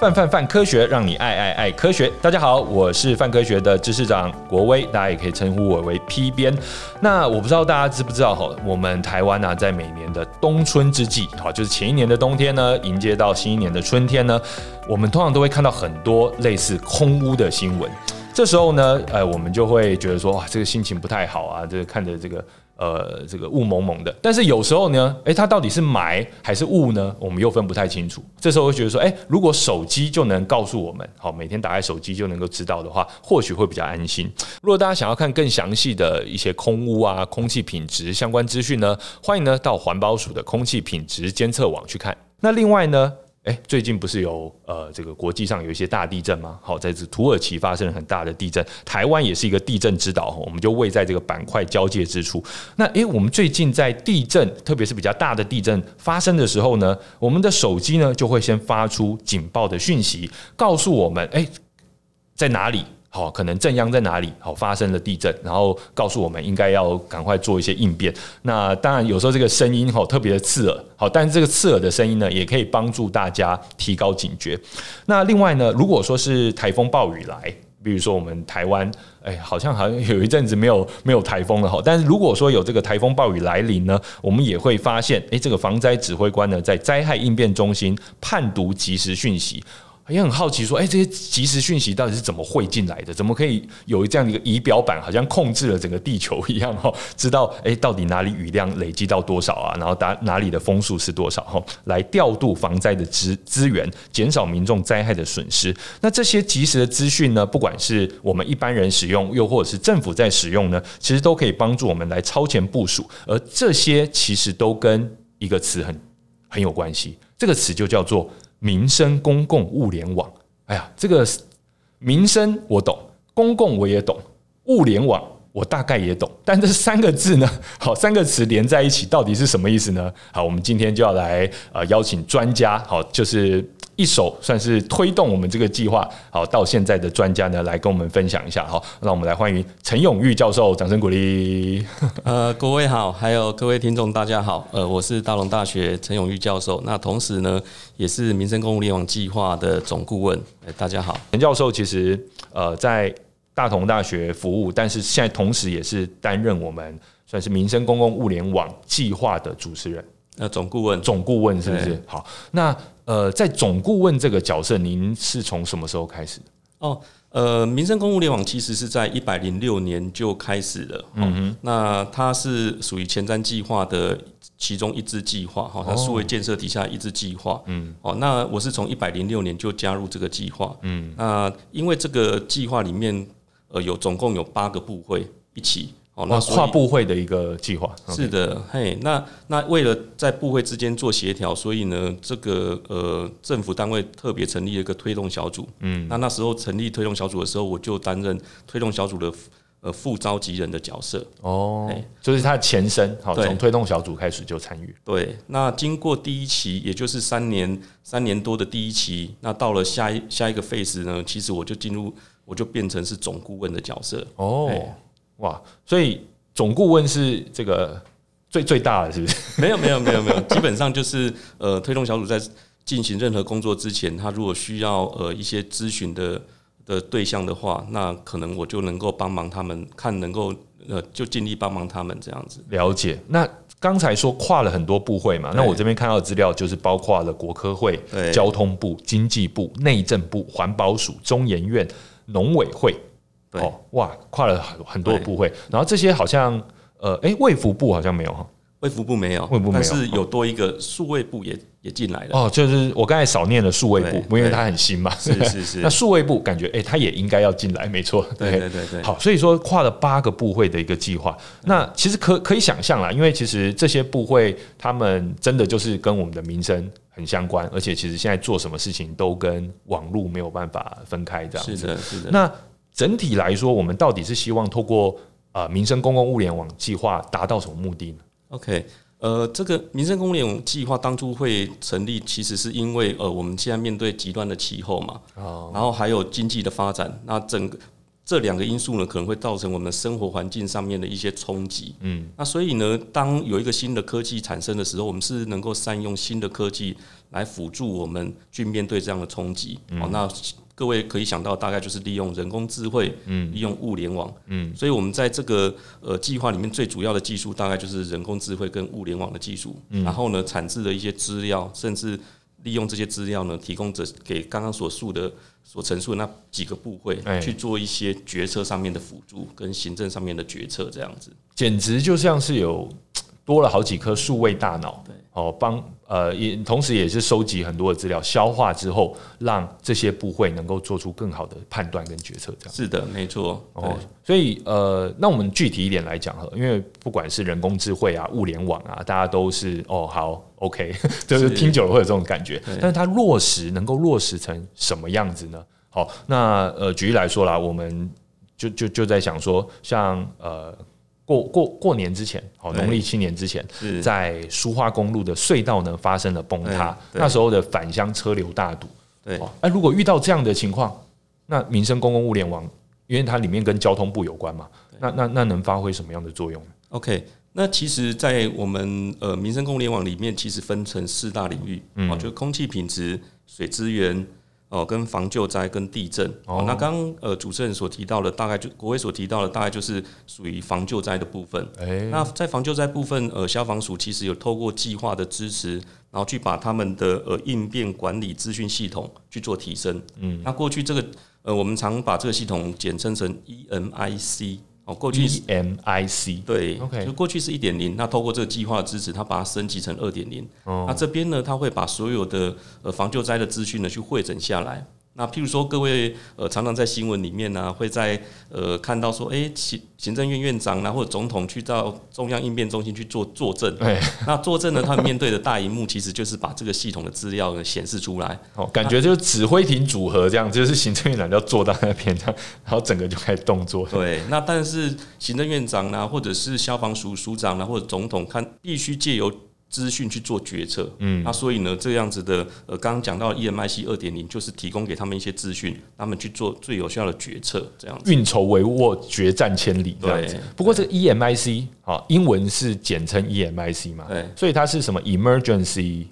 泛泛泛科学，让你爱爱爱科学。大家好，我是泛科学的知识长国威，大家也可以称呼我为 P 编。那我不知道大家知不知道哈，我们台湾呢，在每年的冬春之际，好，就是前一年的冬天呢，迎接到新一年的春天呢，我们通常都会看到很多类似空屋的新闻。这时候呢，呃，我们就会觉得说，哇，这个心情不太好啊，这个看着这个。呃，这个雾蒙蒙的，但是有时候呢，诶，它到底是霾还是雾呢？我们又分不太清楚。这时候会觉得说，诶，如果手机就能告诉我们，好，每天打开手机就能够知道的话，或许会比较安心。如果大家想要看更详细的一些空污啊、空气品质相关资讯呢，欢迎呢到环保署的空气品质监测网去看。那另外呢，哎，最近不是有呃这个国际上有一些大地震吗？好，在这土耳其发生了很大的地震，台湾也是一个地震之岛，我们就位在这个板块交界之处。那哎，我们最近在地震，特别是比较大的地震发生的时候呢，我们的手机呢就会先发出警报的讯息，告诉我们哎在哪里。好，可能震央在哪里？好，发生了地震，然后告诉我们应该要赶快做一些应变。那当然，有时候这个声音吼特别的刺耳，好，但是这个刺耳的声音呢，也可以帮助大家提高警觉。那另外呢，如果说是台风暴雨来，比如说我们台湾，哎，好像好像有一阵子没有没有台风了哈。但是如果说有这个台风暴雨来临呢，我们也会发现，哎，这个防灾指挥官呢，在灾害应变中心判读即时讯息。也很好奇，说，哎，这些即时讯息到底是怎么汇进来的？怎么可以有这样一个仪表板，好像控制了整个地球一样？哈，知道，哎，到底哪里雨量累积到多少啊？然后哪哪里的风速是多少？哈，来调度防灾的资资源，减少民众灾害的损失。那这些即时的资讯呢，不管是我们一般人使用，又或者是政府在使用呢，其实都可以帮助我们来超前部署。而这些其实都跟一个词很很有关系，这个词就叫做。民生公共物联网，哎呀，这个民生我懂，公共我也懂，物联网我大概也懂，但这三个字呢，好，三个词连在一起，到底是什么意思呢？好，我们今天就要来呃邀请专家，好，就是。一手算是推动我们这个计划好到现在的专家呢，来跟我们分享一下好，让我们来欢迎陈永玉教授，掌声鼓励。呃，各位好，还有各位听众大家好，呃，我是大龙大学陈永玉教授，那同时呢也是民生公共物联网计划的总顾问。哎，大家好，陈教授其实呃在大同大学服务，但是现在同时也是担任我们算是民生公共物联网计划的主持人。呃，总顾问，总顾问是不是？好，那呃，在总顾问这个角色，您是从什么时候开始？哦，呃，民生公共物联网其实是在一百零六年就开始了。嗯哼，那它是属于前瞻计划的其中一支计划，哈，它数位建设底下一支计划。嗯，哦，那我是从一百零六年就加入这个计划。嗯，那因为这个计划里面，呃，有总共有八个部会一起。哦，那跨部会的一个计划。是的，嘿，那那为了在部会之间做协调，所以呢，这个呃政府单位特别成立了一个推动小组，嗯，那那时候成立推动小组的时候，我就担任推动小组的呃副召集人的角色，哦，就是他的前身，好，从推动小组开始就参与，对，那经过第一期，也就是三年三年多的第一期，那到了下一下一个 phase 呢，其实我就进入，我就变成是总顾问的角色，哦。哇，所以总顾问是这个最最大的，是不是？没有没有没有没有，基本上就是呃，推动小组在进行任何工作之前，他如果需要呃一些咨询的的对象的话，那可能我就能够帮忙他们，看能够呃就尽力帮忙他们这样子。了解。那刚才说跨了很多部会嘛，那我这边看到的资料就是包括了国科会、交通部、经济部、内政部、环保署、中研院、农委会。哦，哇，跨了很很多的部会，然后这些好像，呃，哎，卫福部好像没有哈，卫福部没有，卫福部没有，但是有多一个数位部也也进来了。哦，就是我刚才少念了数位部，因为它很新嘛。是是是。那数位部感觉，哎，它也应该要进来，没错。对对对对。好，所以说跨了八个部会的一个计划，那其实可可以想象啦，因为其实这些部会他们真的就是跟我们的民生很相关，而且其实现在做什么事情都跟网络没有办法分开，这样子。是的，是的。那整体来说，我们到底是希望透过呃民生公共物联网计划达到什么目的呢？OK，呃，这个民生公共物联网计划当初会成立，其实是因为呃我们现在面对极端的气候嘛，哦，然后还有经济的发展，那整个这两个因素呢，可能会造成我们生活环境上面的一些冲击。嗯，那所以呢，当有一个新的科技产生的时候，我们是能够善用新的科技来辅助我们去面对这样的冲击。哦，那各位可以想到，大概就是利用人工智慧，嗯，利用物联网，嗯，所以我们在这个呃计划里面最主要的技术，大概就是人工智慧跟物联网的技术。然后呢，产制的一些资料，甚至。利用这些资料呢，提供者给刚刚所述的、所陈述的那几个部会去做一些决策上面的辅助，跟行政上面的决策，这样子，简直就像是有多了好几颗数位大脑。对。哦，帮呃也同时也是收集很多的资料，消化之后，让这些部会能够做出更好的判断跟决策。这样是的，没错。哦，所以呃，那我们具体一点来讲哈，因为不管是人工智慧啊、物联网啊，大家都是哦好 OK，就是听久了会有这种感觉。但是它落实能够落实成什么样子呢？好，那呃举例来说啦，我们就就就在想说，像呃。过过过年之前，哦，农历新年之前，在苏花公路的隧道呢发生了崩塌，那时候的返乡车流大堵。对，哎，如果遇到这样的情况，那民生公共物联网，因为它里面跟交通部有关嘛，那那那能发挥什么样的作用呢？OK，那其实，在我们呃民生公联网里面，其实分成四大领域，嗯，就是空气品质、水资源。哦，跟防救灾跟地震哦，那刚刚呃主持人所提到的，大概就国卫所提到的，大概就是属于防救灾的部分。欸、那在防救灾部分，呃，消防署其实有透过计划的支持，然后去把他们的呃应变管理资讯系统去做提升。嗯，那过去这个呃，我们常把这个系统简称成 EMIC。哦，过去 EMIC 对，OK，就过去是一点零，那透过这个计划的支持，它把它升级成二点零。那这边呢，它会把所有的呃防救灾的资讯呢去汇整下来。那譬如说，各位呃常常在新闻里面呢、啊，会在呃看到说，哎，行行政院院长啊，或者总统去到中央应变中心去做作证。对，那作证呢，他们面对的大荧幕其实就是把这个系统的资料呢显示出来。哦，感觉就是指挥艇组合这样，就是行政院长要坐到那边这样，然后整个就开始动作。对，那但是行政院长呢，或者是消防署署长呢，或者总统看必须借由。资讯去做决策，嗯，那所以呢，这样子的，呃，刚刚讲到 EMIC 二点零，就是提供给他们一些资讯，他们去做最有效的决策，这样子。运筹帷幄，决战千里，这样子。不过这个 EMIC 好，英文是简称 EMIC 嘛，对，所以它是什么 Emergency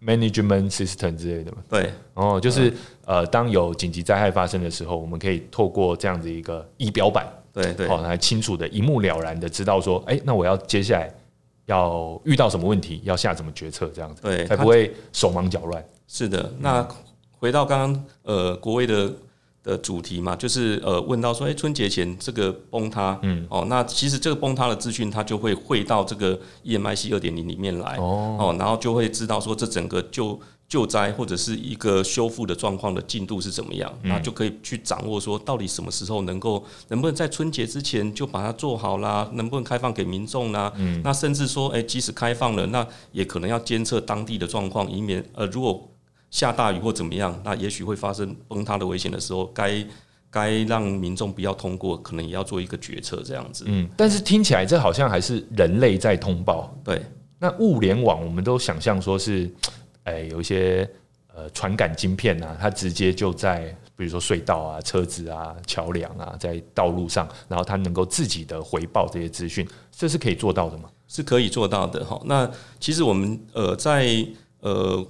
Management System 之类的嘛，对，哦，就是呃，当有紧急灾害发生的时候，我们可以透过这样子一个仪表板，对对，好，来清楚的一目了然的知道说，哎，那我要接下来。要遇到什么问题，要下什么决策，这样子，对，才不会手忙脚乱。是的，那回到刚刚呃国威的的主题嘛，就是呃问到说，哎，春节前这个崩塌，嗯，哦，那其实这个崩塌的资讯，它就会汇到这个 EMIC 二点零里面来，哦，哦，然后就会知道说这整个就。救灾或者是一个修复的状况的进度是怎么样，那就可以去掌握说到底什么时候能够，能不能在春节之前就把它做好啦，能不能开放给民众啦？嗯，那甚至说，诶，即使开放了，那也可能要监测当地的状况，以免呃，如果下大雨或怎么样，那也许会发生崩塌的危险的时候，该该让民众不要通过，可能也要做一个决策这样子。嗯，但是听起来这好像还是人类在通报。对，那物联网我们都想象说是。哎，有一些呃传感晶片呐、它直接就在比如说隧道啊、车子啊、桥梁啊，在道路上，然后它能够自己的回报这些资讯，这是可以做到的吗？是可以做到的哈。那其实我们呃在呃。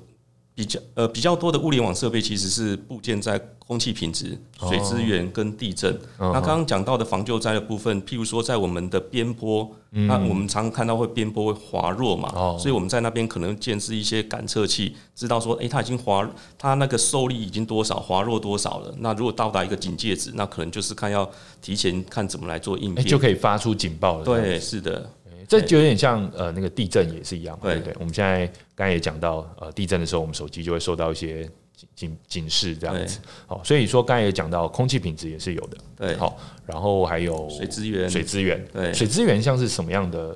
比较呃比较多的物联网设备其实是部件在空气品质、水资源跟地震。那刚刚讲到的防救灾的部分，譬如说在我们的边坡，那我们常看到会边坡会滑落嘛，所以我们在那边可能建置一些感测器，知道说，诶，它已经滑，它那个受力已经多少，滑落多少了。那如果到达一个警戒值，那可能就是看要提前看怎么来做应变，就可以发出警报了。对，是的。这就有点像呃那个地震也是一样，对不对？我们现在刚才也讲到，呃地震的时候，我们手机就会受到一些警警警示这样子。好，所以说刚才也讲到，空气品质也是有的。对，好，然后还有水资源，水资源，对，水资源像是什么样的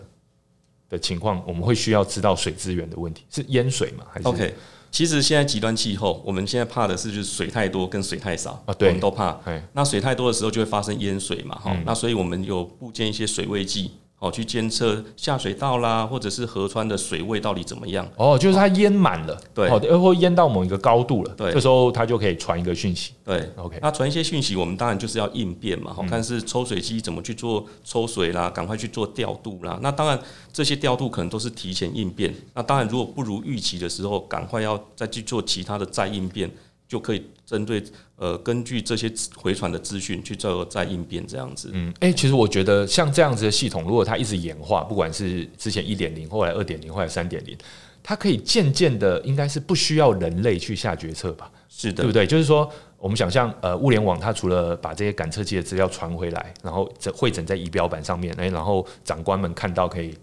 的情况，我们会需要知道水资源的问题，是淹水吗？还是？OK，其实现在极端气候，我们现在怕的是就是水太多跟水太少啊，对，我们都怕。那水太多的时候就会发生淹水嘛，哈，那所以我们有布建一些水位计。哦，去监测下水道啦，或者是河川的水位到底怎么样？哦，就是它淹满了，对，或淹到某一个高度了，对，这时候它就可以传一个讯息，对，OK。那传一些讯息，我们当然就是要应变嘛，看是抽水机怎么去做抽水啦，赶快去做调度啦。那当然这些调度可能都是提前应变。那当然如果不如预期的时候，赶快要再去做其他的再应变。就可以针对呃，根据这些回传的资讯去做再应变这样子。嗯，哎、欸，其实我觉得像这样子的系统，如果它一直演化，不管是之前一点零，后来二点零，后来三点零，它可以渐渐的，应该是不需要人类去下决策吧？是的，对不对？就是说，我们想象呃，物联网它除了把这些感测器的资料传回来，然后这汇整在仪表板上面，哎，然后长官们看到可以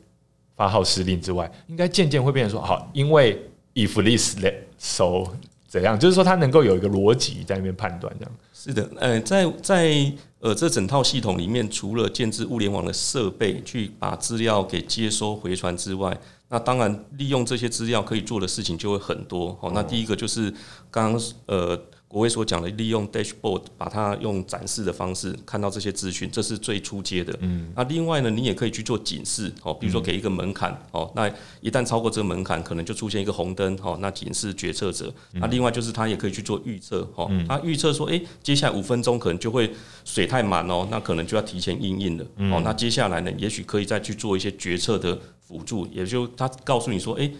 发号施令之外，应该渐渐会变成说，好，因为 if this so。怎样？就是说，它能够有一个逻辑在那边判断，这样是的。呃，在在呃这整套系统里面，除了建置物联网的设备去把资料给接收回传之外，那当然利用这些资料可以做的事情就会很多。好，那第一个就是刚刚呃。国威所讲的，利用 dashboard 把它用展示的方式看到这些资讯，这是最初阶的。嗯，那另外呢，你也可以去做警示哦，比如说给一个门槛哦，那一旦超过这个门槛，可能就出现一个红灯哦，那警示决策者。那另外就是他也可以去做预测哦，他预测说，诶，接下来五分钟可能就会水太满哦，那可能就要提前应应了。哦，那接下来呢，也许可以再去做一些决策的辅助，也就他告诉你说，诶。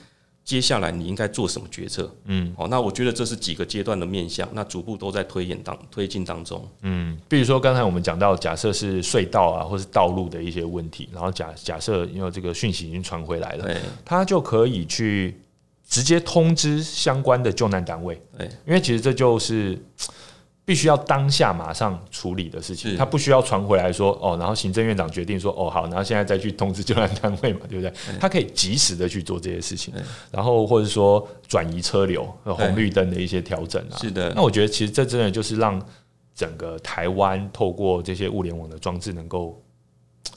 接下来你应该做什么决策？嗯，好，那我觉得这是几个阶段的面向，那逐步都在推演当推进当中。嗯，比如说刚才我们讲到，假设是隧道啊，或是道路的一些问题，然后假假设因为这个讯息已经传回来了，对，他就可以去直接通知相关的救难单位。对，因为其实这就是。必须要当下马上处理的事情，他不需要传回来说哦，然后行政院长决定说哦好，然后现在再去通知救援单位嘛，对不对？他可以及时的去做这些事情，然后或者说转移车流、红绿灯的一些调整啊。是的，那我觉得其实这真的就是让整个台湾透过这些物联网的装置能够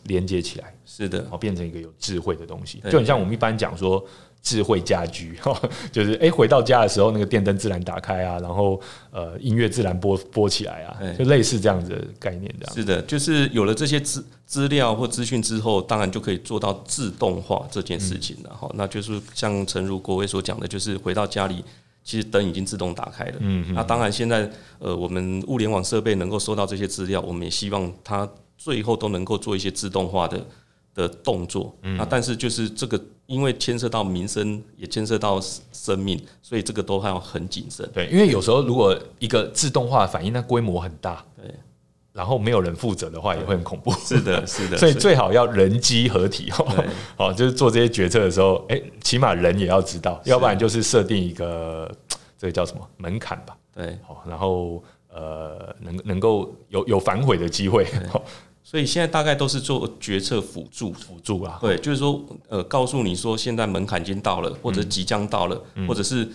连接起来，是的，然后变成一个有智慧的东西，就很像我们一般讲说。智慧家居，就是哎、欸，回到家的时候，那个电灯自然打开啊，然后呃，音乐自然播播起来啊，就类似这样子的概念，这样。是的，就是有了这些资资料或资讯之后，当然就可以做到自动化这件事情了。哈、嗯，那就是像诚如国威所讲的，就是回到家里，其实灯已经自动打开了。嗯，那当然现在呃，我们物联网设备能够收到这些资料，我们也希望它最后都能够做一些自动化的的动作。嗯，那但是就是这个。因为牵涉到民生，也牵涉到生命，所以这个都还要很谨慎。对，因为有时候如果一个自动化反应，那规模很大，对，然后没有人负责的话，也会很恐怖。是的，是的，所以最好要人机合体哦。好，就是做这些决策的时候，哎，起码人也要知道，要不然就是设定一个这个叫什么门槛吧。对，好，然后呃，能能够有有反悔的机会。所以现在大概都是做决策辅助，辅助啊，对，就是说，呃，告诉你说现在门槛已经到了，或者即将到了，嗯、或者是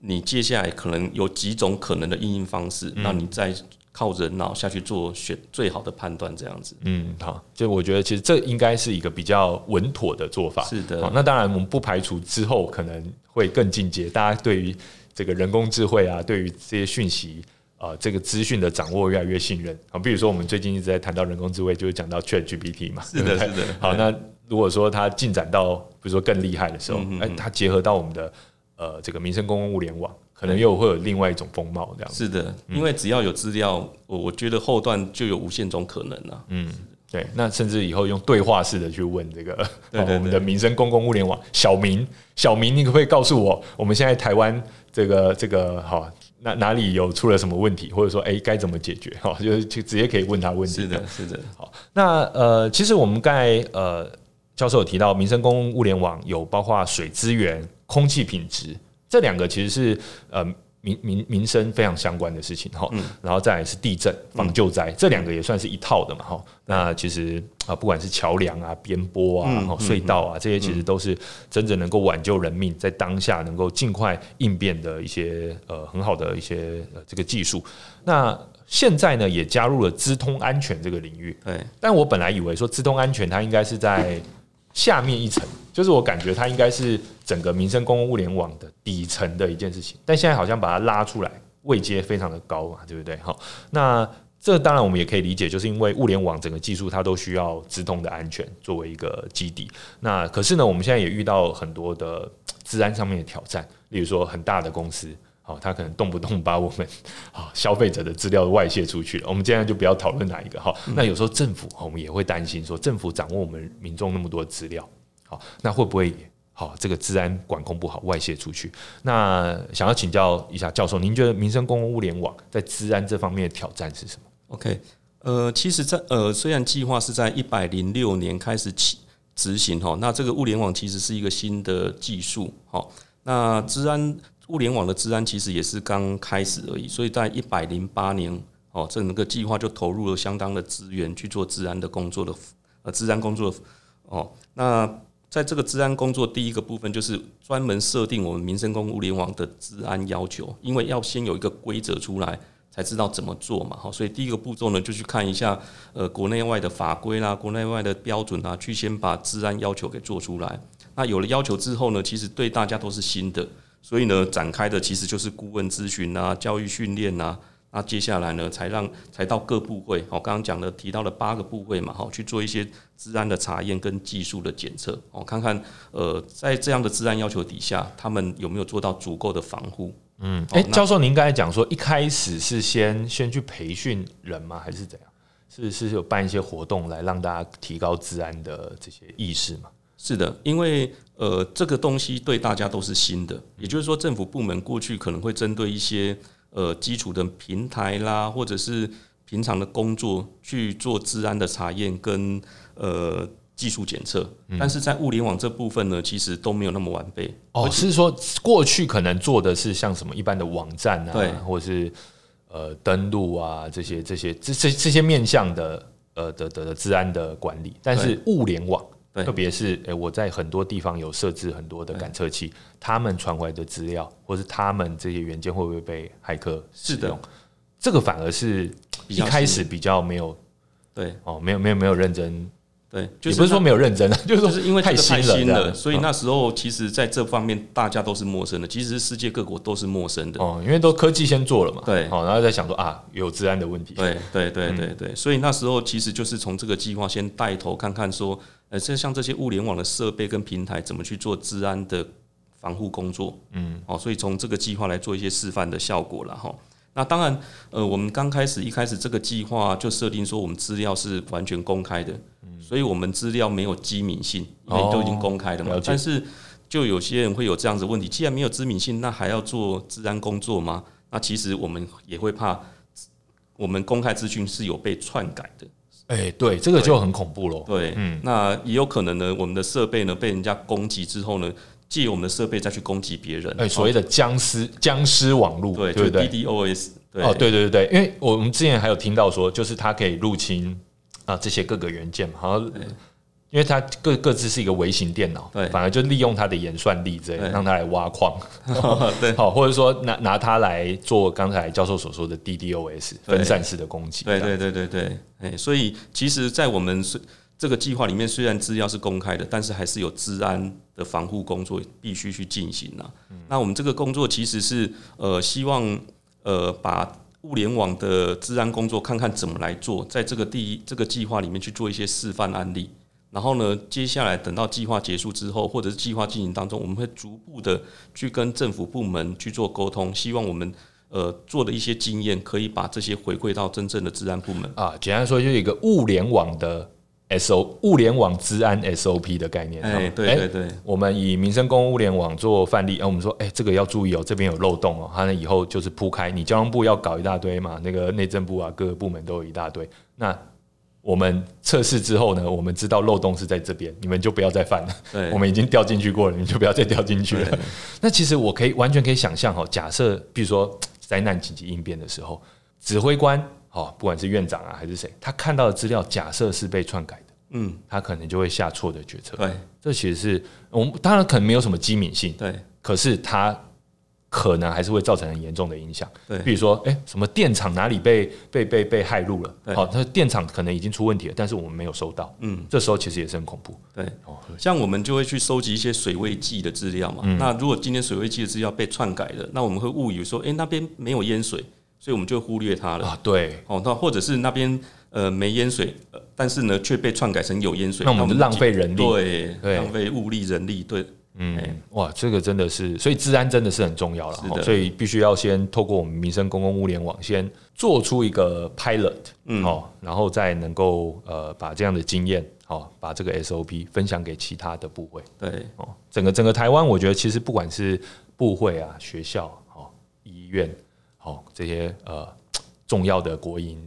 你接下来可能有几种可能的应用方式，那、嗯、你再靠人脑下去做选最好的判断，这样子。嗯，好，就我觉得其实这应该是一个比较稳妥的做法。是的，那当然我们不排除之后可能会更进阶，大家对于这个人工智慧啊，对于这些讯息。呃，这个资讯的掌握越来越信任啊。比如说，我们最近一直在谈到人工智慧，就是讲到 ChatGPT 嘛。是的，是的。好，那如果说它进展到比如说更厉害的时候，哎，它结合到我们的呃这个民生公共物联网，可能又会有另外一种风貌这样。是的，因为只要有资料，我我觉得后段就有无限种可能了。嗯，对。那甚至以后用对话式的去问这个 我们的民生公共物联网小明，小明，你可不可以告诉我，我们现在台湾这个这个好？哪哪里有出了什么问题，或者说哎该怎么解决？哈，就是直接可以问他问题。是的，是的。好，那呃，其实我们刚才呃教授有提到，民生公共物联网有包括水资源、空气品质这两个，其实是呃。民民民生非常相关的事情哈，然后再来是地震防救灾，这两个也算是一套的嘛哈。那其实啊，不管是桥梁啊、边坡啊、隧道啊，这些其实都是真正能够挽救人命，在当下能够尽快应变的一些呃很好的一些这个技术。那现在呢，也加入了资通安全这个领域。对，但我本来以为说资通安全它应该是在下面一层。就是我感觉它应该是整个民生公共物联网的底层的一件事情，但现在好像把它拉出来，位阶非常的高嘛，对不对？好，那这当然我们也可以理解，就是因为物联网整个技术它都需要直通的安全作为一个基底。那可是呢，我们现在也遇到很多的治安上面的挑战，例如说很大的公司，好，他可能动不动把我们啊消费者的资料外泄出去了。我们今天就不要讨论哪一个哈。那有时候政府我们也会担心说，政府掌握我们民众那么多资料，好，那会不会？好，这个治安管控不好，外泄出去。那想要请教一下教授，您觉得民生公共物联网在治安这方面的挑战是什么？OK，呃，其实在，在呃，虽然计划是在一百零六年开始起执行哈，那这个物联网其实是一个新的技术，哈，那治安物联网的治安其实也是刚开始而已，所以在一百零八年哦，这个计划就投入了相当的资源去做治安的工作的呃，治安工作哦，那。在这个治安工作，第一个部分就是专门设定我们民生公共物联网的治安要求，因为要先有一个规则出来，才知道怎么做嘛。好，所以第一个步骤呢，就去看一下呃国内外的法规啦，国内外的标准啊，去先把治安要求给做出来。那有了要求之后呢，其实对大家都是新的，所以呢，展开的其实就是顾问咨询啊、教育训练啊。那接下来呢，才让才到各部会，我，刚刚讲的提到了八个部会嘛，好，去做一些治安的查验跟技术的检测，哦，看看呃，在这样的治安要求底下，他们有没有做到足够的防护？嗯，哎，教授，您刚才讲说，一开始是先先去培训人吗？还是怎样？是是有办一些活动来让大家提高治安的这些意识吗？是的，因为呃，这个东西对大家都是新的，也就是说，政府部门过去可能会针对一些。呃，基础的平台啦，或者是平常的工作去做治安的查验跟呃技术检测，但是在物联网这部分呢，其实都没有那么完备。哦，是说过去可能做的是像什么一般的网站啊，对，或者是呃登录啊这些这些这这这些面向的呃的的的治安的管理，但是物联网。特别是，诶，我在很多地方有设置很多的感测器，他们传回来的资料，或是他们这些元件会不会被骇客使用？是的，这个反而是一开始比较没有，对哦，没有没有没有认真。对，就是不是说没有认真啊，就是说因为太新了，所以那时候其实在这方面大家都是陌生的，其实世界各国都是陌生的。哦，因为都科技先做了嘛，对，好，然后再想说啊，有治安的问题，对对对对对，所以那时候其实就是从这个计划先带头看看说，呃，这像这些物联网的设备跟平台怎么去做治安的防护工作，嗯，哦，所以从这个计划来做一些示范的效果了哈。那当然，呃，我们刚开始一开始这个计划就设定说，我们资料是完全公开的，所以我们资料没有机敏性，因为都已经公开了嘛。但是，就有些人会有这样子问题，既然没有知敏性，那还要做治安工作吗？那其实我们也会怕，我们公开资讯是有被篡改的。哎，对，这个就很恐怖了。对，嗯，那也有可能呢，我们的设备呢被人家攻击之后呢，借我们的设备再去攻击别人，哎，所谓的僵尸僵尸网络，对，对对？DDoS，哦，对对对对，因为我们之前还有听到说，就是它可以入侵啊这些各个元件嘛，好像因为它各各自是一个微型电脑，对，反而就利用它的演算力，这样让它来挖矿，对，好，或者说拿拿它来做刚才教授所说的 DDoS 分散式的攻击，对对对对对，哎，所以其实，在我们是。这个计划里面虽然资料是公开的，但是还是有治安的防护工作必须去进行呐。那我们这个工作其实是呃希望呃把物联网的治安工作看看怎么来做，在这个第一这个计划里面去做一些示范案例。然后呢，接下来等到计划结束之后，或者是计划进行当中，我们会逐步的去跟政府部门去做沟通，希望我们呃做的一些经验可以把这些回馈到真正的治安部门啊。简单说，就是一个物联网的。S O 物联网治安 S O P 的概念，哎，对对对，我们以民生公共物联网做范例，啊，我们说，哎，这个要注意哦，这边有漏洞哦，它呢以后就是铺开，你交通部要搞一大堆嘛，那个内政部啊，各个部门都有一大堆，那我们测试之后呢，我们知道漏洞是在这边，你们就不要再犯了，对，我们已经掉进去过了，你就不要再掉进去了。那其实我可以完全可以想象哦，假设比如说灾难紧急应变的时候，指挥官。哦，不管是院长啊还是谁，他看到的资料假设是被篡改的，嗯，他可能就会下错的决策。对，这其实是我们当然可能没有什么机敏性，对，可是他可能还是会造成很严重的影响。对，比如说，哎，什么电厂哪里被被被被害入了？好，那电厂可能已经出问题了，但是我们没有收到。嗯，这时候其实也是很恐怖。对，哦，像我们就会去收集一些水位计的资料嘛。那如果今天水位计的资料被篡改了，那我们会误以为说，哎，那边没有淹水。所以我们就忽略它了。啊，对，哦，那或者是那边呃没淹水，但是呢却被篡改成有淹水，那我们就浪费人力，对，对。浪费物力人力，对。嗯，哇，这个真的是，所以治安真的是很重要了，所以必须要先透过我们民生公共物联网，先做出一个 pilot，嗯，哦，然后再能够呃把这样的经验，哦，把这个 SOP 分享给其他的部会，对，哦，整个整个台湾，我觉得其实不管是部会啊、学校、哦、医院，哦，这些呃重要的国营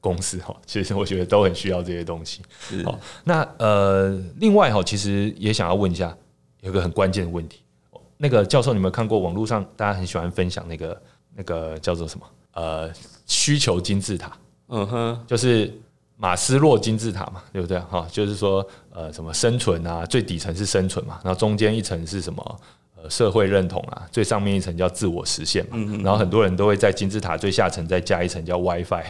公司，哈，其实我觉得都很需要这些东西。好，那呃，另外哈，其实也想要问一下。有个很关键的问题，那个教授，你有没有看过网络上大家很喜欢分享那个那个叫做什么？呃，需求金字塔。嗯哼，就是马斯洛金字塔嘛，对不对？哈，就是说呃，什么生存啊，最底层是生存嘛，然后中间一层是什么？呃，社会认同啊，最上面一层叫自我实现嘛。然后很多人都会在金字塔最下层再加一层叫 WiFi。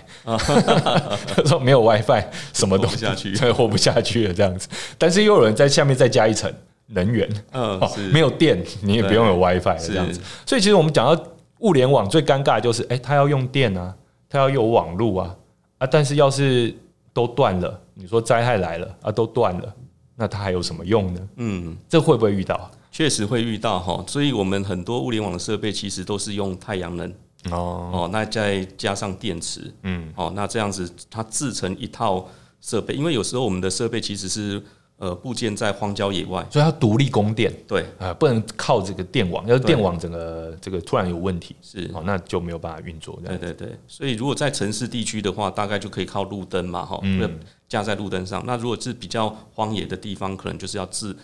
说没有 WiFi，什么都活不下去，活不下去了这样子。但是又有人在下面再加一层。能源，嗯，没有电，你也不用有 WiFi 这样子。所以其实我们讲到物联网最尴尬的就是，哎，它要用电啊，它要有网路啊，啊，但是要是都断了，你说灾害来了啊，都断了，那它还有什么用呢？嗯，这会不会遇到？确实会遇到哈。所以我们很多物联网的设备其实都是用太阳能哦哦，那再加上电池，嗯，哦，那这样子它制成一套设备，因为有时候我们的设备其实是。呃，部件在荒郊野外，所以它独立供电，对，呃，不能靠这个电网，要是电网整个这个突然有问题，是哦，那就没有办法运作。对对对，所以如果在城市地区的话，大概就可以靠路灯嘛，哈，架在路灯上。那如果是比较荒野的地方，可能就是要自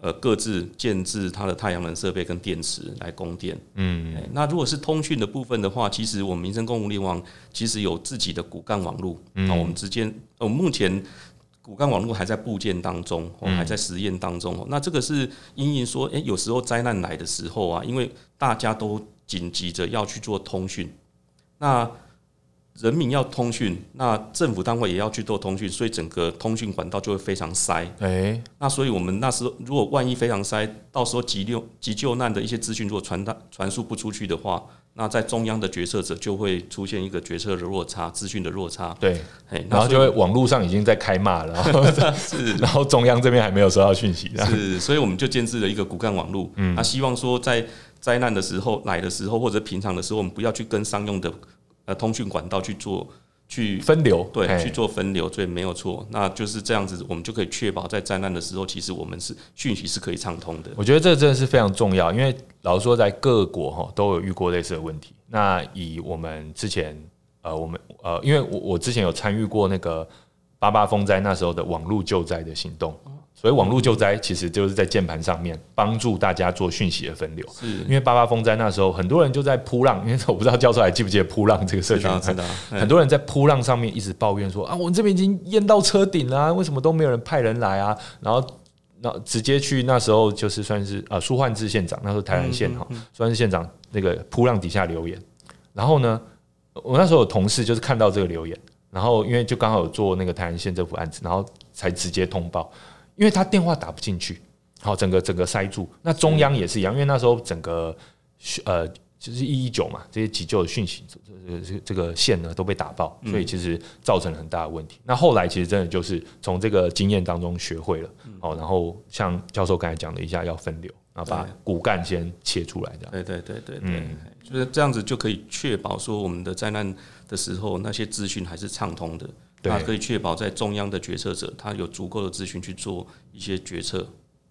呃各自建制它的太阳能设备跟电池来供电。嗯，那如果是通讯的部分的话，其实我们民生公务联网其实有自己的骨干网络，嗯，我们之间呃目前。骨干网络还在部件当中，还在实验当中。哦那这个是因应说，诶，有时候灾难来的时候啊，因为大家都紧急着要去做通讯，那人民要通讯，那政府单位也要去做通讯，所以整个通讯管道就会非常塞。诶，那所以我们那时候如果万一非常塞，到时候急救急救难的一些资讯如果传达传输不出去的话。那在中央的决策者就会出现一个决策的落差，资讯的落差。对，然后就会网络上已经在开骂了，是，然后中央这边还没有收到讯息。是，所以我们就建置了一个骨干网络。嗯，那希望说在灾难的时候来的时候，或者平常的时候，我们不要去跟商用的呃通讯管道去做。去分流，对，去做分流，所以没有错。那就是这样子，我们就可以确保在灾难的时候，其实我们是讯息是可以畅通的。我觉得这真的是非常重要，因为老实说，在各国哈都有遇过类似的问题。那以我们之前呃，我们呃，因为我我之前有参与过那个八八风灾那时候的网络救灾的行动。所以网络救灾其实就是在键盘上面帮助大家做讯息的分流。是，因为八八风灾那时候很多人就在扑浪，因为我不知道教授还记不记得扑浪这个社群，很多人在扑浪上面一直抱怨说啊，我们这边已经淹到车顶了啊，为什么都没有人派人来啊？然后，那直接去那时候就是算是啊苏焕智县长，那时候台南县哈，苏焕智县长那个扑浪底下留言，然后呢，我那时候有同事就是看到这个留言，然后因为就刚好有做那个台南县政府案子，然后才直接通报。因为他电话打不进去，好，整个整个塞住。那中央也是一样，因为那时候整个呃就是一一九嘛，这些急救的讯息，这个这个线呢都被打爆，所以其实造成了很大的问题。那后来其实真的就是从这个经验当中学会了，好，然后像教授刚才讲的一下要分流，然后把骨干先切出来，这样。对对对对对，就是这样子就可以确保说我们的灾难的时候那些资讯还是畅通的。它可以确保在中央的决策者，他有足够的资讯去做一些决策。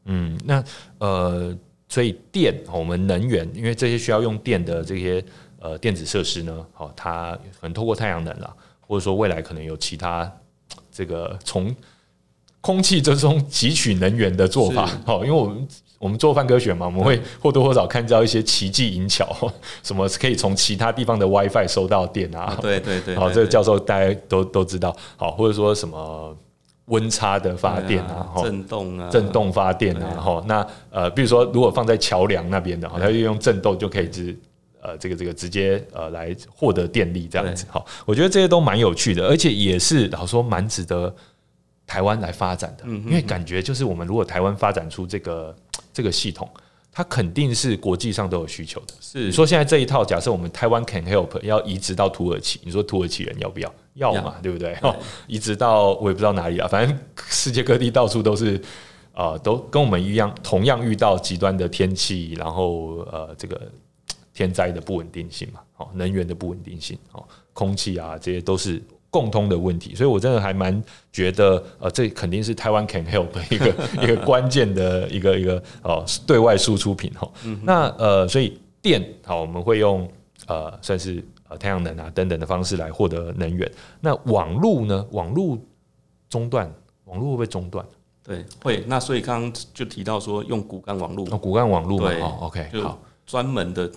嗯，那呃，所以电，我们能源，因为这些需要用电的这些呃电子设施呢，好，它可能透过太阳能啦，或者说未来可能有其他这个从空气之中汲取能源的做法。好，因为我们。我们做饭科学嘛，我们会或多或少看到一些奇技淫巧，什么可以从其他地方的 WiFi 收到电啊？对对对，好，这个教授大家都都知道，好，或者说什么温差的发电啊，震动啊，震动发电啊，哈，那呃，比如说如果放在桥梁那边的，哈，它就用震动就可以直呃这个这个直接呃来获得电力这样子，好，我觉得这些都蛮有趣的，而且也是老实说蛮值得台湾来发展的，因为感觉就是我们如果台湾发展出这个。这个系统，它肯定是国际上都有需求的。是你说现在这一套，假设我们台湾 can help 要移植到土耳其，你说土耳其人要不要？要嘛，对不对？哦，移植到我也不知道哪里啊，反正世界各地到处都是，啊、呃，都跟我们一样，同样遇到极端的天气，然后呃，这个天灾的不稳定性嘛，哦，能源的不稳定性，哦，空气啊，这些都是共通的问题，所以我真的还蛮觉得，呃，这肯定是台湾 can help 一个 一个关键的一个一个哦对外输出品哈。那呃，所以电好，我们会用呃算是。呃，太阳能啊等等的方式来获得能源。那网路呢？网路中断，网路会不会中断？对，会。那所以刚刚就提到说用骨干网路，哦，骨干网路嘛。对哦，OK，好，专门的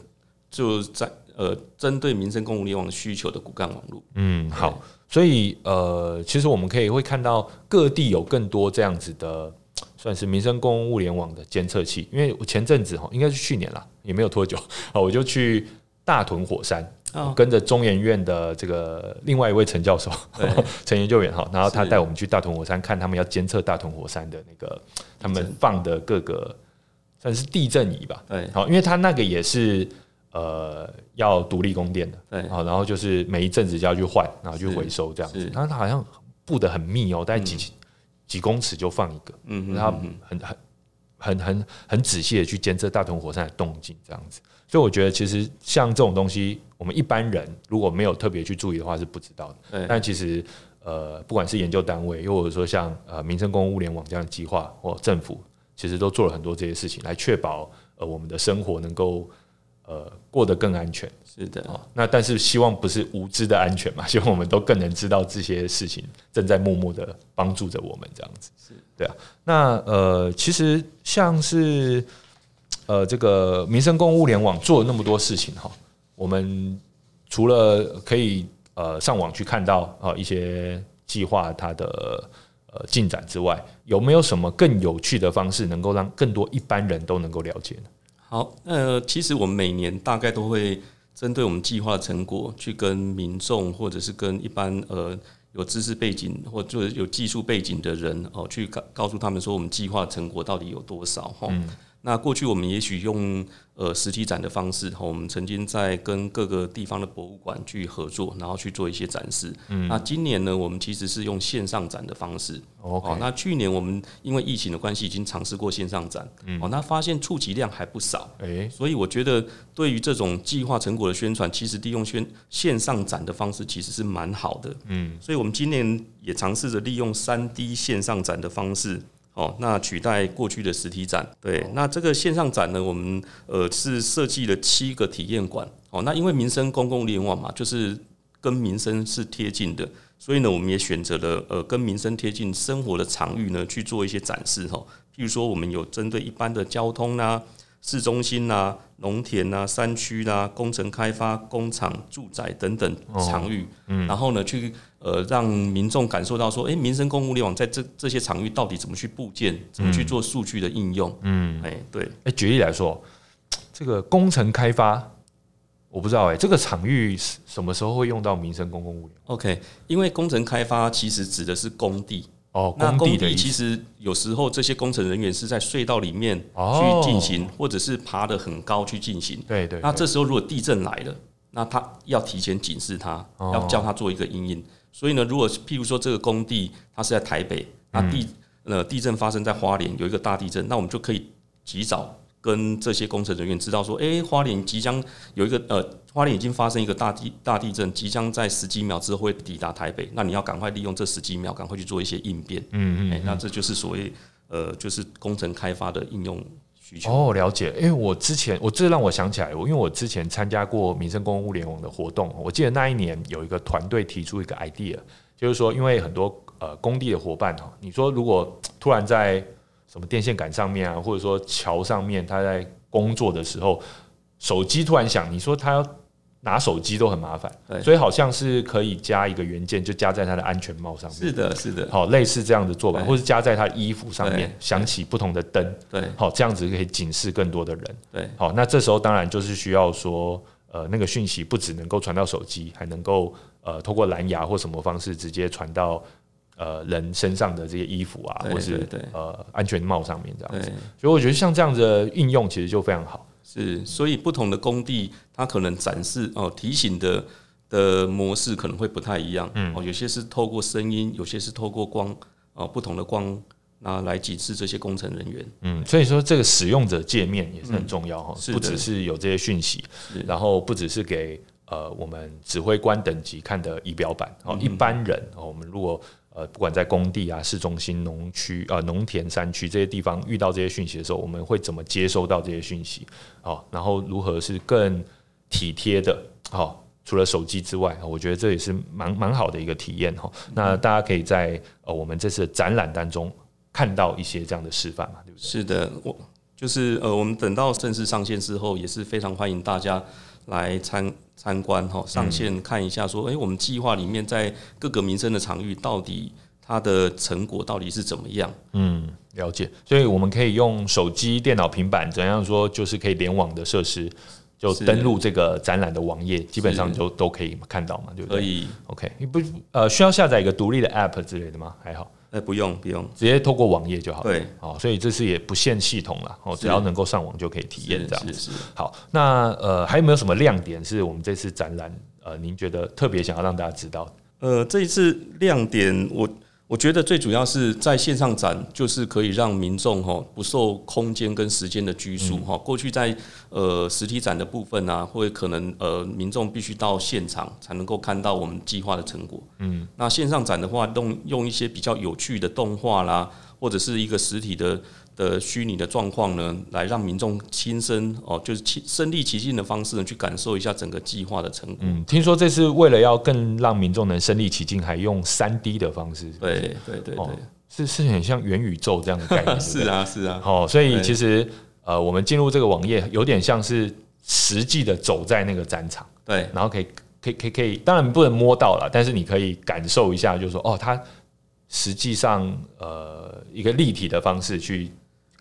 就在呃针对民生公务联网需求的骨干网路。嗯，好。所以呃，其实我们可以会看到各地有更多这样子的，算是民生公务联网的监测器。因为我前阵子哈，应该是去年啦，也没有多久啊，我就去大屯火山。跟着中研院的这个另外一位陈教授，陈研究员哈，然后他带我们去大屯火山看他们要监测大屯火山的那个他们放的各个算是地震仪吧，对，好，因为他那个也是呃要独立供电的，对，好，然后就是每一阵子就要去换，然后去回收这样子，然后他好像布的很密哦，大概几几公尺就放一个，嗯，然后很很很很很仔细的去监测大屯火山的动静这样子。所以我觉得，其实像这种东西，我们一般人如果没有特别去注意的话，是不知道的。但其实，呃，不管是研究单位，又或者说像呃民生公共物联网这样的计划，或政府，其实都做了很多这些事情，来确保呃我们的生活能够呃过得更安全。是的。哦，那但是希望不是无知的安全嘛？希望我们都更能知道这些事情正在默默的帮助着我们这样子。是对啊。那呃，其实像是。呃，这个民生公务物联网做了那么多事情哈，我们除了可以呃上网去看到啊一些计划它的呃进展之外，有没有什么更有趣的方式能够让更多一般人都能够了解呢？好，呃，其实我们每年大概都会针对我们计划成果去跟民众或者是跟一般呃有知识背景或者有技术背景的人哦，去告告诉他们说我们计划成果到底有多少哈。嗯那过去我们也许用呃实体展的方式，我们曾经在跟各个地方的博物馆去合作，然后去做一些展示。嗯，那今年呢，我们其实是用线上展的方式。哦，那去年我们因为疫情的关系，已经尝试过线上展。嗯，哦，那发现触及量还不少。诶，所以我觉得对于这种计划成果的宣传，其实利用宣线上展的方式其实是蛮好的。嗯，所以我们今年也尝试着利用三 D 线上展的方式。哦，那取代过去的实体展，对，那这个线上展呢，我们呃是设计了七个体验馆。哦，那因为民生公共联网嘛，就是跟民生是贴近的，所以呢，我们也选择了呃跟民生贴近生活的场域呢去做一些展示。哈，譬如说，我们有针对一般的交通啊。市中心啊，农田啊，山区啊，工程开发、工厂、住宅等等场域，嗯，然后呢，去呃让民众感受到说，诶，民生公物联网在这这些场域到底怎么去布建，怎么去做数据的应用，嗯，诶，对，诶，举例来说，这个工程开发，我不知道诶，这个场域什么时候会用到民生公共物联？OK，因为工程开发其实指的是工地。哦，那工地其实有时候这些工程人员是在隧道里面去进行，或者是爬得很高去进行。对对。那这时候如果地震来了，那他要提前警示他，要叫他做一个阴影。所以呢，如果譬如说这个工地它是在台北，那地呃地震发生在花莲有一个大地震，那我们就可以及早。跟这些工程人员知道说，哎、欸，花莲即将有一个呃，花莲已经发生一个大地大地震，即将在十几秒之后会抵达台北，那你要赶快利用这十几秒，赶快去做一些应变。嗯嗯、欸，那这就是所谓呃，就是工程开发的应用需求。哦，了解。因为我之前，我这让我想起来，我因为我之前参加过民生公共物联网的活动，我记得那一年有一个团队提出一个 idea，就是说，因为很多呃工地的伙伴哈，你说如果突然在什么电线杆上面啊，或者说桥上面，他在工作的时候，手机突然响，你说他要拿手机都很麻烦，对所以好像是可以加一个元件，就加在他的安全帽上面。是的，是的，好，类似这样的做法，或是加在他衣服上面，响起不同的灯，对，好，这样子可以警示更多的人。对，好，那这时候当然就是需要说，呃，那个讯息不只能够传到手机，还能够呃，通过蓝牙或什么方式直接传到。呃人身上的这些衣服啊，或是呃安全帽上面这样子。所以我觉得像这样的应用其实就非常好。是，所以不同的工地它可能展示哦、呃、提醒的的模式可能会不太一样。嗯，哦，有些是透过声音，有些是透过光，哦、呃，不同的光。那来警示这些工程人员，嗯，所以说这个使用者界面也是很重要哈，嗯、不只是有这些讯息，然后不只是给呃我们指挥官等级看的仪表板，哦，一般人哦，我们如果呃不管在工地啊、市中心、农区啊、农田、山区这些地方遇到这些讯息的时候，我们会怎么接收到这些讯息？哦，然后如何是更体贴的？哦，除了手机之外，我觉得这也是蛮蛮好的一个体验哈。那大家可以在呃我们这次的展览当中。看到一些这样的示范嘛，对不对？是的，我就是呃，我们等到正式上线之后，也是非常欢迎大家来参参观哈，上线看一下，说，哎、欸，我们计划里面在各个民生的场域，到底它的成果到底是怎么样？嗯，了解。所以我们可以用手机、电脑、平板，怎样说，就是可以联网的设施，就登录这个展览的网页，基本上就都可以看到嘛，对不对？可以。OK，你不呃需要下载一个独立的 App 之类的吗？还好。哎，不用不用，直接透过网页就好。对，哦，所以这次也不限系统了，哦，只要能够上网就可以体验这样子。是是。好，那呃，还有没有什么亮点是我们这次展览呃，您觉得特别想要让大家知道？呃，这一次亮点我。我觉得最主要是在线上展，就是可以让民众哈不受空间跟时间的拘束哈。过去在呃实体展的部分啊，会可能呃民众必须到现场才能够看到我们计划的成果。嗯，那线上展的话，用用一些比较有趣的动画啦，或者是一个实体的。的虚拟的状况呢，来让民众亲身哦，就是亲身临其境的方式呢，去感受一下整个计划的成果。嗯，听说这是为了要更让民众能身临其境，还用三 D 的方式？对对对对，哦、是是很像元宇宙这样的概念。是啊是啊。哦，所以其实呃，我们进入这个网页，有点像是实际的走在那个战场。对，然后可以可以可以可以，当然不能摸到了，但是你可以感受一下，就是说哦，它实际上呃一个立体的方式去。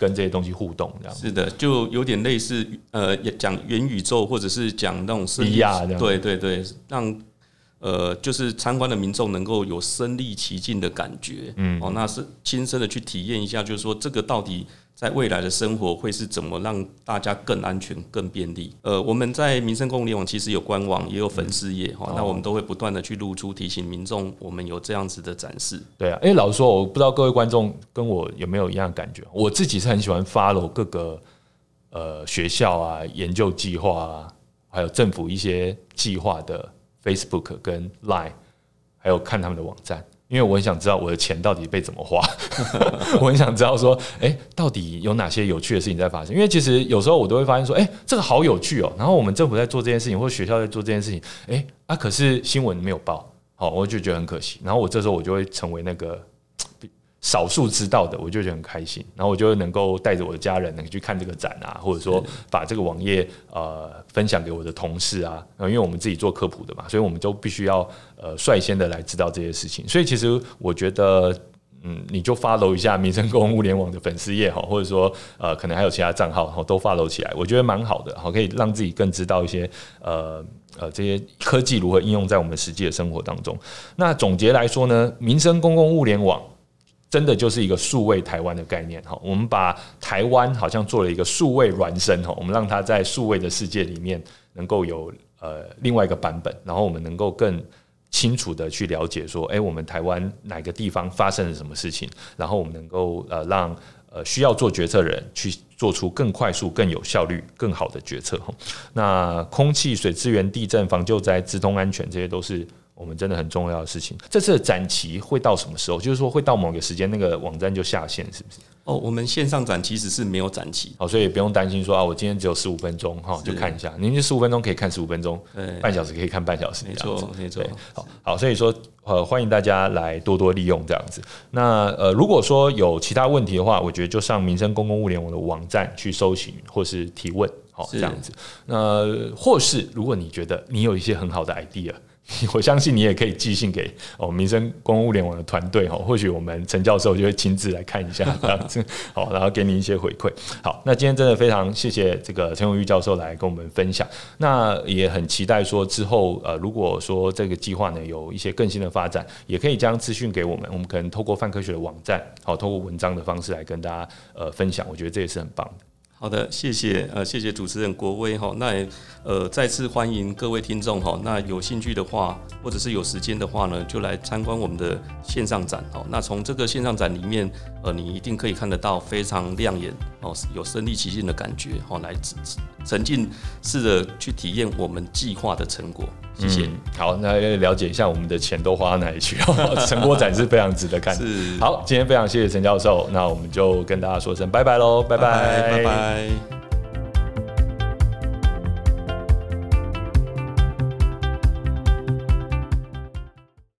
跟这些东西互动，这样。是的，就有点类似呃，讲元宇宙，或者是讲那种身历，对对对，让呃，就是参观的民众能够有身历其境的感觉，嗯，哦，那是亲身的去体验一下，就是说这个到底。在未来的生活会是怎么让大家更安全、更便利？呃，我们在民生公共联网其实有官网，也有粉丝页哈，那我们都会不断的去露出提醒民众，我们有这样子的展示。对啊，哎，老实说，我不知道各位观众跟我有没有一样的感觉，我自己是很喜欢 follow 各个呃学校啊、研究计划啊，还有政府一些计划的 Facebook 跟 Line，还有看他们的网站。因为我很想知道我的钱到底被怎么花，我很想知道说，哎，到底有哪些有趣的事情在发生？因为其实有时候我都会发现说，哎，这个好有趣哦。然后我们政府在做这件事情，或学校在做这件事情，哎，啊，可是新闻没有报，好，我就觉得很可惜。然后我这时候我就会成为那个。少数知道的，我就觉得很开心，然后我就能够带着我的家人能去看这个展啊，或者说把这个网页呃分享给我的同事啊，因为我们自己做科普的嘛，所以我们都必须要呃率先的来知道这些事情。所以其实我觉得，嗯，你就 follow 一下民生公共物联网的粉丝页哈，或者说呃可能还有其他账号，然后都 follow 起来，我觉得蛮好的，好可以让自己更知道一些呃呃这些科技如何应用在我们实际的生活当中。那总结来说呢，民生公共物联网。真的就是一个数位台湾的概念哈，我们把台湾好像做了一个数位孪生哈，我们让它在数位的世界里面能够有呃另外一个版本，然后我们能够更清楚的去了解说，诶，我们台湾哪个地方发生了什么事情，然后我们能够呃让呃需要做决策的人去做出更快速、更有效率、更好的决策哈。那空气、水资源、地震、防救灾、直通安全，这些都是。我们真的很重要的事情，这次的展期会到什么时候？就是说会到某个时间，那个网站就下线，是不是？哦，我们线上展其实是没有展期，哦，所以也不用担心说啊，我今天只有十五分钟哈，就看一下。您这十五分钟可以看十五分钟，半小时可以看半小时，没错，没错。好好，所以说呃，欢迎大家来多多利用这样子。那呃，如果说有其他问题的话，我觉得就上民生公共物联网的网站去搜寻或是提问，好这样子。那或是如果你觉得你有一些很好的 idea。我相信你也可以寄信给哦民生公物联网的团队哦，或许我们陈教授就会亲自来看一下 这样子，好，然后给你一些回馈。好，那今天真的非常谢谢这个陈永玉教授来跟我们分享，那也很期待说之后呃，如果说这个计划呢有一些更新的发展，也可以将资讯给我们，我们可能透过泛科学的网站，好，透过文章的方式来跟大家呃分享，我觉得这也是很棒的。好的，谢谢呃，谢谢主持人国威哈。那也呃，再次欢迎各位听众哈。那有兴趣的话，或者是有时间的话呢，就来参观我们的线上展哦。那从这个线上展里面，呃，你一定可以看得到非常亮眼哦，有身临其境的感觉哦，来沉浸式的去体验我们计划的成果。谢谢。嗯、好，那了解一下我们的钱都花到哪里去 哦。成果展是非常值得看。是。好，今天非常谢谢陈教授，那我们就跟大家说声拜拜喽，拜拜，拜拜。拜拜。